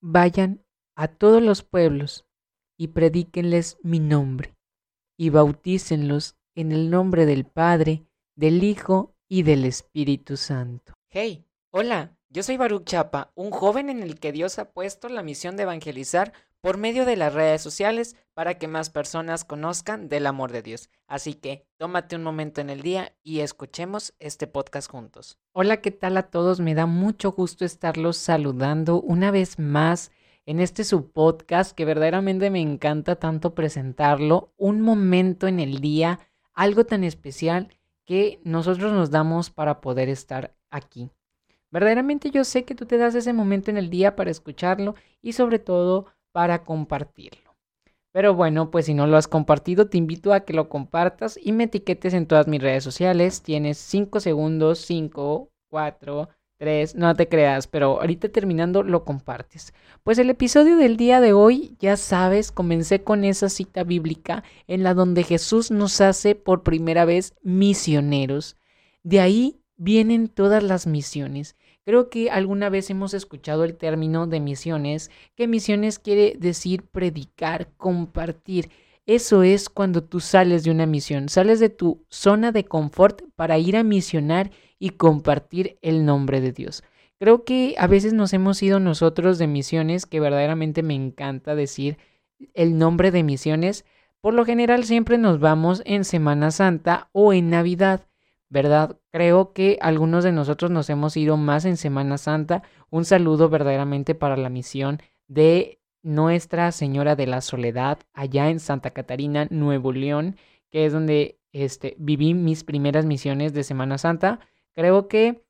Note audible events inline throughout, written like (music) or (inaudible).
vayan a todos los pueblos y predíquenles mi nombre y bautícenlos en el nombre del Padre, del Hijo y del Espíritu Santo. Hey, hola, yo soy Baruch Chapa, un joven en el que Dios ha puesto la misión de evangelizar por medio de las redes sociales para que más personas conozcan del amor de Dios. Así que tómate un momento en el día y escuchemos este podcast juntos. Hola, ¿qué tal a todos? Me da mucho gusto estarlos saludando una vez más en este subpodcast que verdaderamente me encanta tanto presentarlo. Un momento en el día, algo tan especial que nosotros nos damos para poder estar aquí. Verdaderamente yo sé que tú te das ese momento en el día para escucharlo y sobre todo para compartirlo. Pero bueno, pues si no lo has compartido, te invito a que lo compartas y me etiquetes en todas mis redes sociales. Tienes 5 segundos, 5, 4, 3, no te creas, pero ahorita terminando lo compartes. Pues el episodio del día de hoy, ya sabes, comencé con esa cita bíblica en la donde Jesús nos hace por primera vez misioneros. De ahí vienen todas las misiones. Creo que alguna vez hemos escuchado el término de misiones, que misiones quiere decir predicar, compartir. Eso es cuando tú sales de una misión, sales de tu zona de confort para ir a misionar y compartir el nombre de Dios. Creo que a veces nos hemos ido nosotros de misiones, que verdaderamente me encanta decir el nombre de misiones. Por lo general siempre nos vamos en Semana Santa o en Navidad. ¿Verdad? Creo que algunos de nosotros nos hemos ido más en Semana Santa. Un saludo verdaderamente para la misión de Nuestra Señora de la Soledad allá en Santa Catarina, Nuevo León, que es donde este, viví mis primeras misiones de Semana Santa. Creo que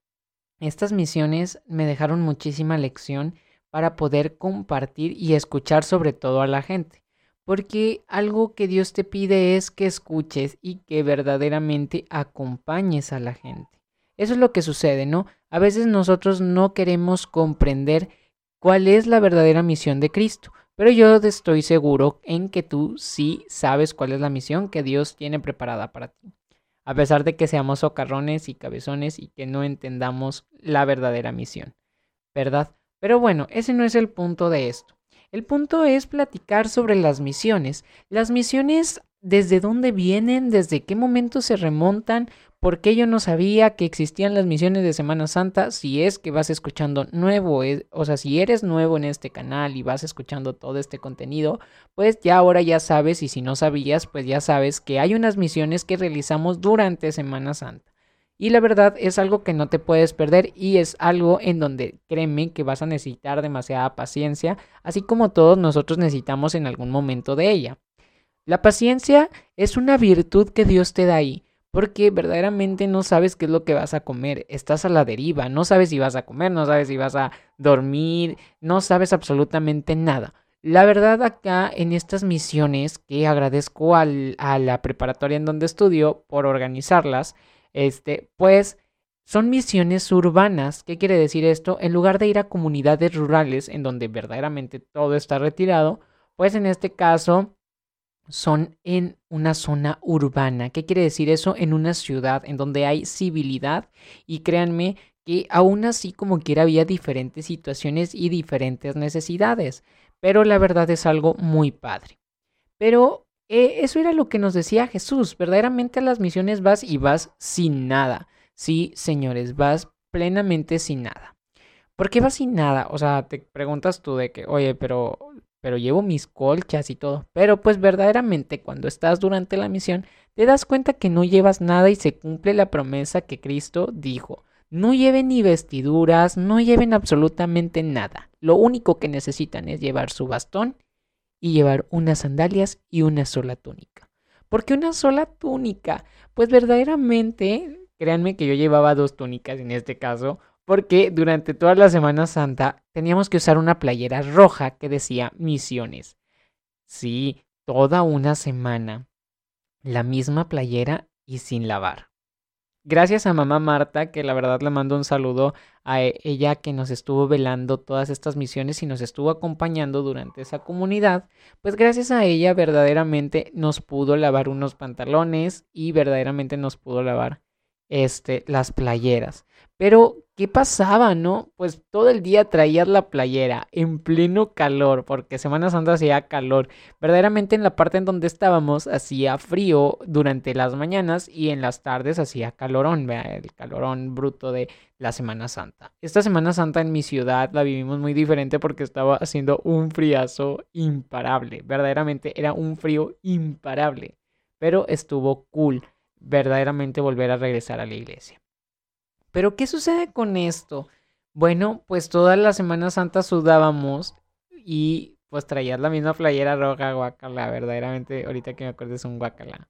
estas misiones me dejaron muchísima lección para poder compartir y escuchar sobre todo a la gente porque algo que Dios te pide es que escuches y que verdaderamente acompañes a la gente. Eso es lo que sucede, ¿no? A veces nosotros no queremos comprender cuál es la verdadera misión de Cristo, pero yo estoy seguro en que tú sí sabes cuál es la misión que Dios tiene preparada para ti. A pesar de que seamos socarrones y cabezones y que no entendamos la verdadera misión, ¿verdad? Pero bueno, ese no es el punto de esto. El punto es platicar sobre las misiones. Las misiones, desde dónde vienen, desde qué momento se remontan, por qué yo no sabía que existían las misiones de Semana Santa, si es que vas escuchando nuevo, eh, o sea, si eres nuevo en este canal y vas escuchando todo este contenido, pues ya ahora ya sabes, y si no sabías, pues ya sabes que hay unas misiones que realizamos durante Semana Santa. Y la verdad es algo que no te puedes perder y es algo en donde créeme que vas a necesitar demasiada paciencia, así como todos nosotros necesitamos en algún momento de ella. La paciencia es una virtud que Dios te da ahí, porque verdaderamente no sabes qué es lo que vas a comer, estás a la deriva, no sabes si vas a comer, no sabes si vas a dormir, no sabes absolutamente nada. La verdad acá en estas misiones que agradezco a la preparatoria en donde estudio por organizarlas, este, pues son misiones urbanas. ¿Qué quiere decir esto? En lugar de ir a comunidades rurales en donde verdaderamente todo está retirado, pues en este caso son en una zona urbana. ¿Qué quiere decir eso? En una ciudad en donde hay civilidad y créanme que aún así como quiera había diferentes situaciones y diferentes necesidades, pero la verdad es algo muy padre. Pero eh, eso era lo que nos decía Jesús. Verdaderamente a las misiones vas y vas sin nada. Sí, señores, vas plenamente sin nada. ¿Por qué vas sin nada? O sea, te preguntas tú de que, oye, pero, pero llevo mis colchas y todo. Pero pues verdaderamente cuando estás durante la misión, te das cuenta que no llevas nada y se cumple la promesa que Cristo dijo. No lleven ni vestiduras, no lleven absolutamente nada. Lo único que necesitan es llevar su bastón y llevar unas sandalias y una sola túnica. ¿Por qué una sola túnica? Pues verdaderamente, créanme que yo llevaba dos túnicas en este caso, porque durante toda la Semana Santa teníamos que usar una playera roja que decía misiones. Sí, toda una semana. La misma playera y sin lavar. Gracias a mamá Marta, que la verdad le mando un saludo a e, ella que nos estuvo velando todas estas misiones y nos estuvo acompañando durante esa comunidad, pues gracias a ella verdaderamente nos pudo lavar unos pantalones y verdaderamente nos pudo lavar este, las playeras. Pero, ¿qué pasaba, no? Pues todo el día traías la playera en pleno calor, porque Semana Santa hacía calor. Verdaderamente en la parte en donde estábamos hacía frío durante las mañanas y en las tardes hacía calorón, el calorón bruto de la Semana Santa. Esta Semana Santa en mi ciudad la vivimos muy diferente porque estaba haciendo un friazo imparable. Verdaderamente era un frío imparable, pero estuvo cool verdaderamente volver a regresar a la iglesia. Pero ¿qué sucede con esto? Bueno, pues toda la Semana Santa sudábamos y pues traías la misma playera roja, guacala, verdaderamente, ahorita que me acuerdo es un guacala.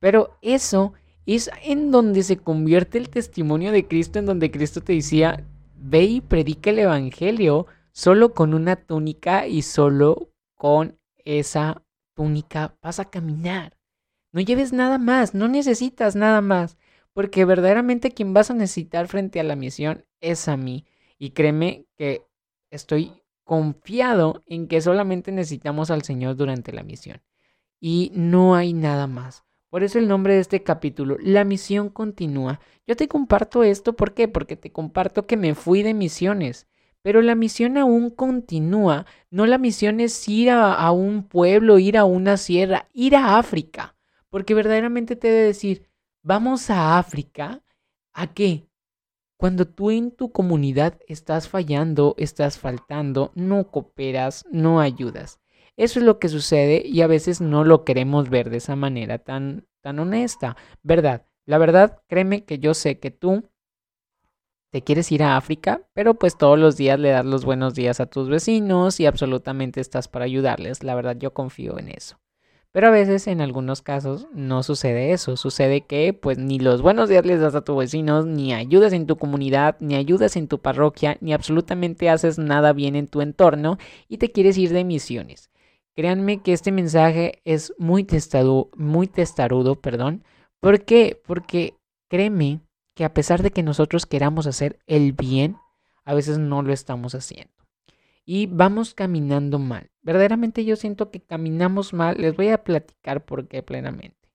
Pero eso es en donde se convierte el testimonio de Cristo, en donde Cristo te decía, ve y predica el Evangelio solo con una túnica y solo con esa túnica vas a caminar. No lleves nada más, no necesitas nada más porque verdaderamente quien vas a necesitar frente a la misión es a mí. Y créeme que estoy confiado en que solamente necesitamos al Señor durante la misión. Y no hay nada más. Por eso el nombre de este capítulo, la misión continúa. Yo te comparto esto, ¿por qué? Porque te comparto que me fui de misiones. Pero la misión aún continúa. No la misión es ir a, a un pueblo, ir a una sierra, ir a África. Porque verdaderamente te he de decir, Vamos a África. ¿A qué? Cuando tú en tu comunidad estás fallando, estás faltando, no cooperas, no ayudas. Eso es lo que sucede y a veces no lo queremos ver de esa manera tan, tan honesta, ¿verdad? La verdad, créeme que yo sé que tú te quieres ir a África, pero pues todos los días le das los buenos días a tus vecinos y absolutamente estás para ayudarles. La verdad, yo confío en eso. Pero a veces en algunos casos no sucede eso. Sucede que pues ni los buenos días les das a tus vecinos, ni ayudas en tu comunidad, ni ayudas en tu parroquia, ni absolutamente haces nada bien en tu entorno y te quieres ir de misiones. Créanme que este mensaje es muy, testado, muy testarudo, perdón. ¿Por qué? Porque créeme que a pesar de que nosotros queramos hacer el bien, a veces no lo estamos haciendo y vamos caminando mal. Verdaderamente yo siento que caminamos mal. Les voy a platicar por qué plenamente.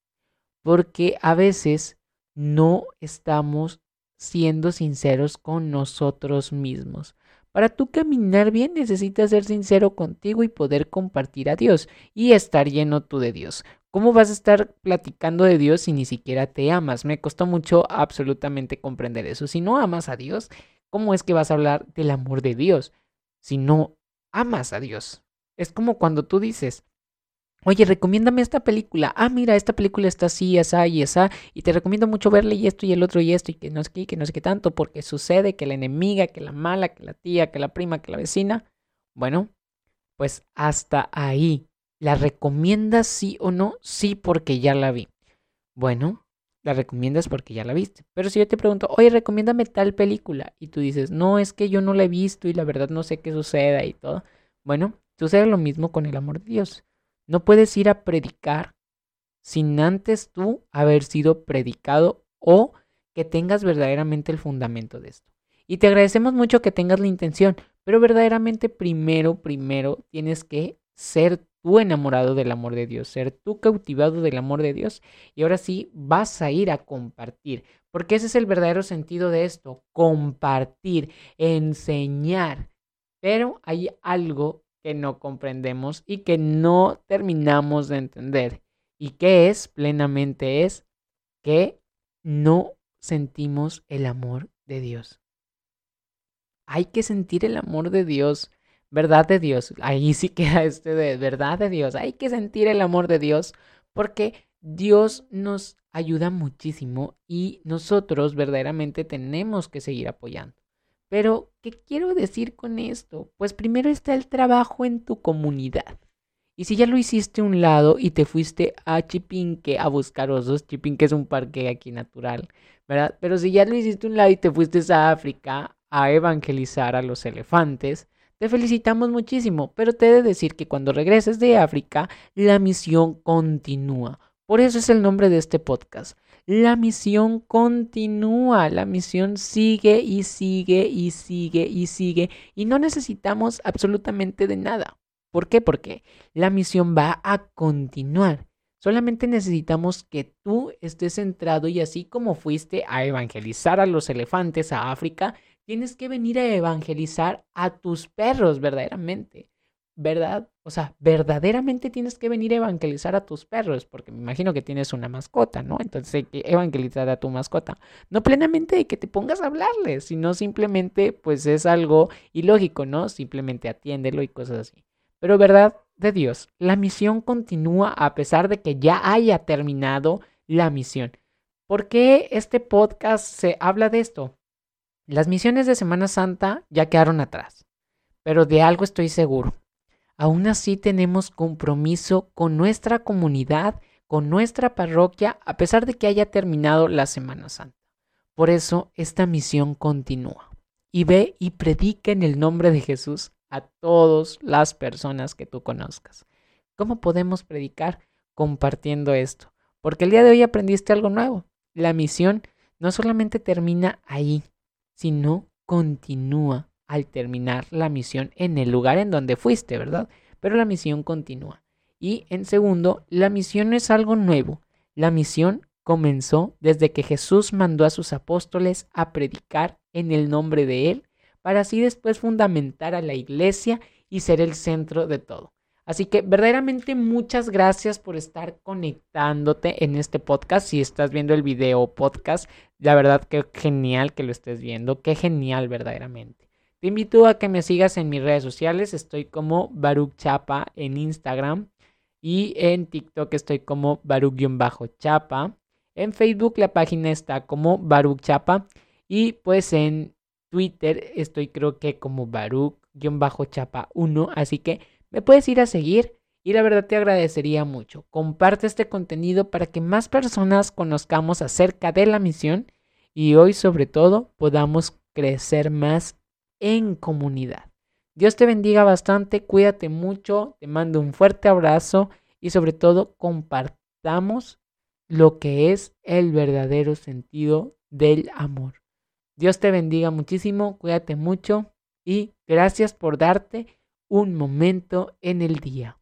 Porque a veces no estamos siendo sinceros con nosotros mismos. Para tú caminar bien necesitas ser sincero contigo y poder compartir a Dios y estar lleno tú de Dios. ¿Cómo vas a estar platicando de Dios si ni siquiera te amas? Me costó mucho absolutamente comprender eso. Si no amas a Dios, ¿cómo es que vas a hablar del amor de Dios? si no amas a Dios. Es como cuando tú dices, oye, recomiéndame esta película. Ah, mira, esta película está así, esa y esa, y te recomiendo mucho verle y esto y el otro y esto, y que no sé qué, que no sé qué tanto, porque sucede que la enemiga, que la mala, que la tía, que la prima, que la vecina. Bueno, pues hasta ahí. ¿La recomiendas sí o no? Sí, porque ya la vi. Bueno, la recomiendas porque ya la viste. Pero si yo te pregunto, oye, recomiéndame tal película, y tú dices, no, es que yo no la he visto y la verdad no sé qué suceda y todo. Bueno, sucede lo mismo con el amor de Dios. No puedes ir a predicar sin antes tú haber sido predicado o que tengas verdaderamente el fundamento de esto. Y te agradecemos mucho que tengas la intención, pero verdaderamente primero, primero tienes que ser tú enamorado del amor de Dios, ser tú cautivado del amor de Dios y ahora sí vas a ir a compartir, porque ese es el verdadero sentido de esto, compartir, enseñar. Pero hay algo que no comprendemos y que no terminamos de entender. ¿Y que es? Plenamente es que no sentimos el amor de Dios. Hay que sentir el amor de Dios verdad de Dios. Ahí sí (laughs) queda este de verdad de Dios. Hay que sentir el amor de Dios porque Dios nos ayuda muchísimo y nosotros verdaderamente tenemos que seguir apoyando. Pero, ¿qué quiero decir con esto? Pues primero está el trabajo en tu comunidad. Y si ya lo hiciste a un lado y te fuiste a Chipinque a buscar osos, Chipinque es un parque aquí natural, ¿verdad? Pero si ya lo hiciste a un lado y te fuiste a África a evangelizar a los elefantes, te felicitamos muchísimo, pero te he de decir que cuando regreses de África, la misión continúa. Por eso es el nombre de este podcast. La misión continúa, la misión sigue y sigue y sigue y sigue y no necesitamos absolutamente de nada. ¿Por qué? Porque la misión va a continuar. Solamente necesitamos que tú estés centrado y así como fuiste a evangelizar a los elefantes a África, tienes que venir a evangelizar a tus perros verdaderamente. ¿Verdad? O sea, verdaderamente tienes que venir a evangelizar a tus perros, porque me imagino que tienes una mascota, ¿no? Entonces hay que evangelizar a tu mascota. No plenamente de que te pongas a hablarle, sino simplemente, pues es algo ilógico, ¿no? Simplemente atiéndelo y cosas así. Pero verdad de Dios, la misión continúa a pesar de que ya haya terminado la misión. ¿Por qué este podcast se habla de esto? Las misiones de Semana Santa ya quedaron atrás, pero de algo estoy seguro. Aún así tenemos compromiso con nuestra comunidad, con nuestra parroquia, a pesar de que haya terminado la Semana Santa. Por eso esta misión continúa. Y ve y predica en el nombre de Jesús a todas las personas que tú conozcas. ¿Cómo podemos predicar? Compartiendo esto. Porque el día de hoy aprendiste algo nuevo. La misión no solamente termina ahí, sino continúa al terminar la misión en el lugar en donde fuiste, ¿verdad? Pero la misión continúa. Y en segundo, la misión no es algo nuevo. La misión comenzó desde que Jesús mandó a sus apóstoles a predicar en el nombre de Él para así después fundamentar a la iglesia y ser el centro de todo. Así que verdaderamente muchas gracias por estar conectándote en este podcast. Si estás viendo el video podcast, la verdad que genial que lo estés viendo. Qué genial verdaderamente. Te invito a que me sigas en mis redes sociales. Estoy como Baruch Chapa en Instagram y en TikTok estoy como Baruch-Chapa. En Facebook la página está como Baruch Chapa y pues en Twitter estoy creo que como Baruch-chapa 1, así que me puedes ir a seguir y la verdad te agradecería mucho. Comparte este contenido para que más personas conozcamos acerca de la misión y hoy sobre todo podamos crecer más en comunidad. Dios te bendiga bastante, cuídate mucho, te mando un fuerte abrazo y sobre todo compartamos lo que es el verdadero sentido del amor. Dios te bendiga muchísimo, cuídate mucho y gracias por darte un momento en el día.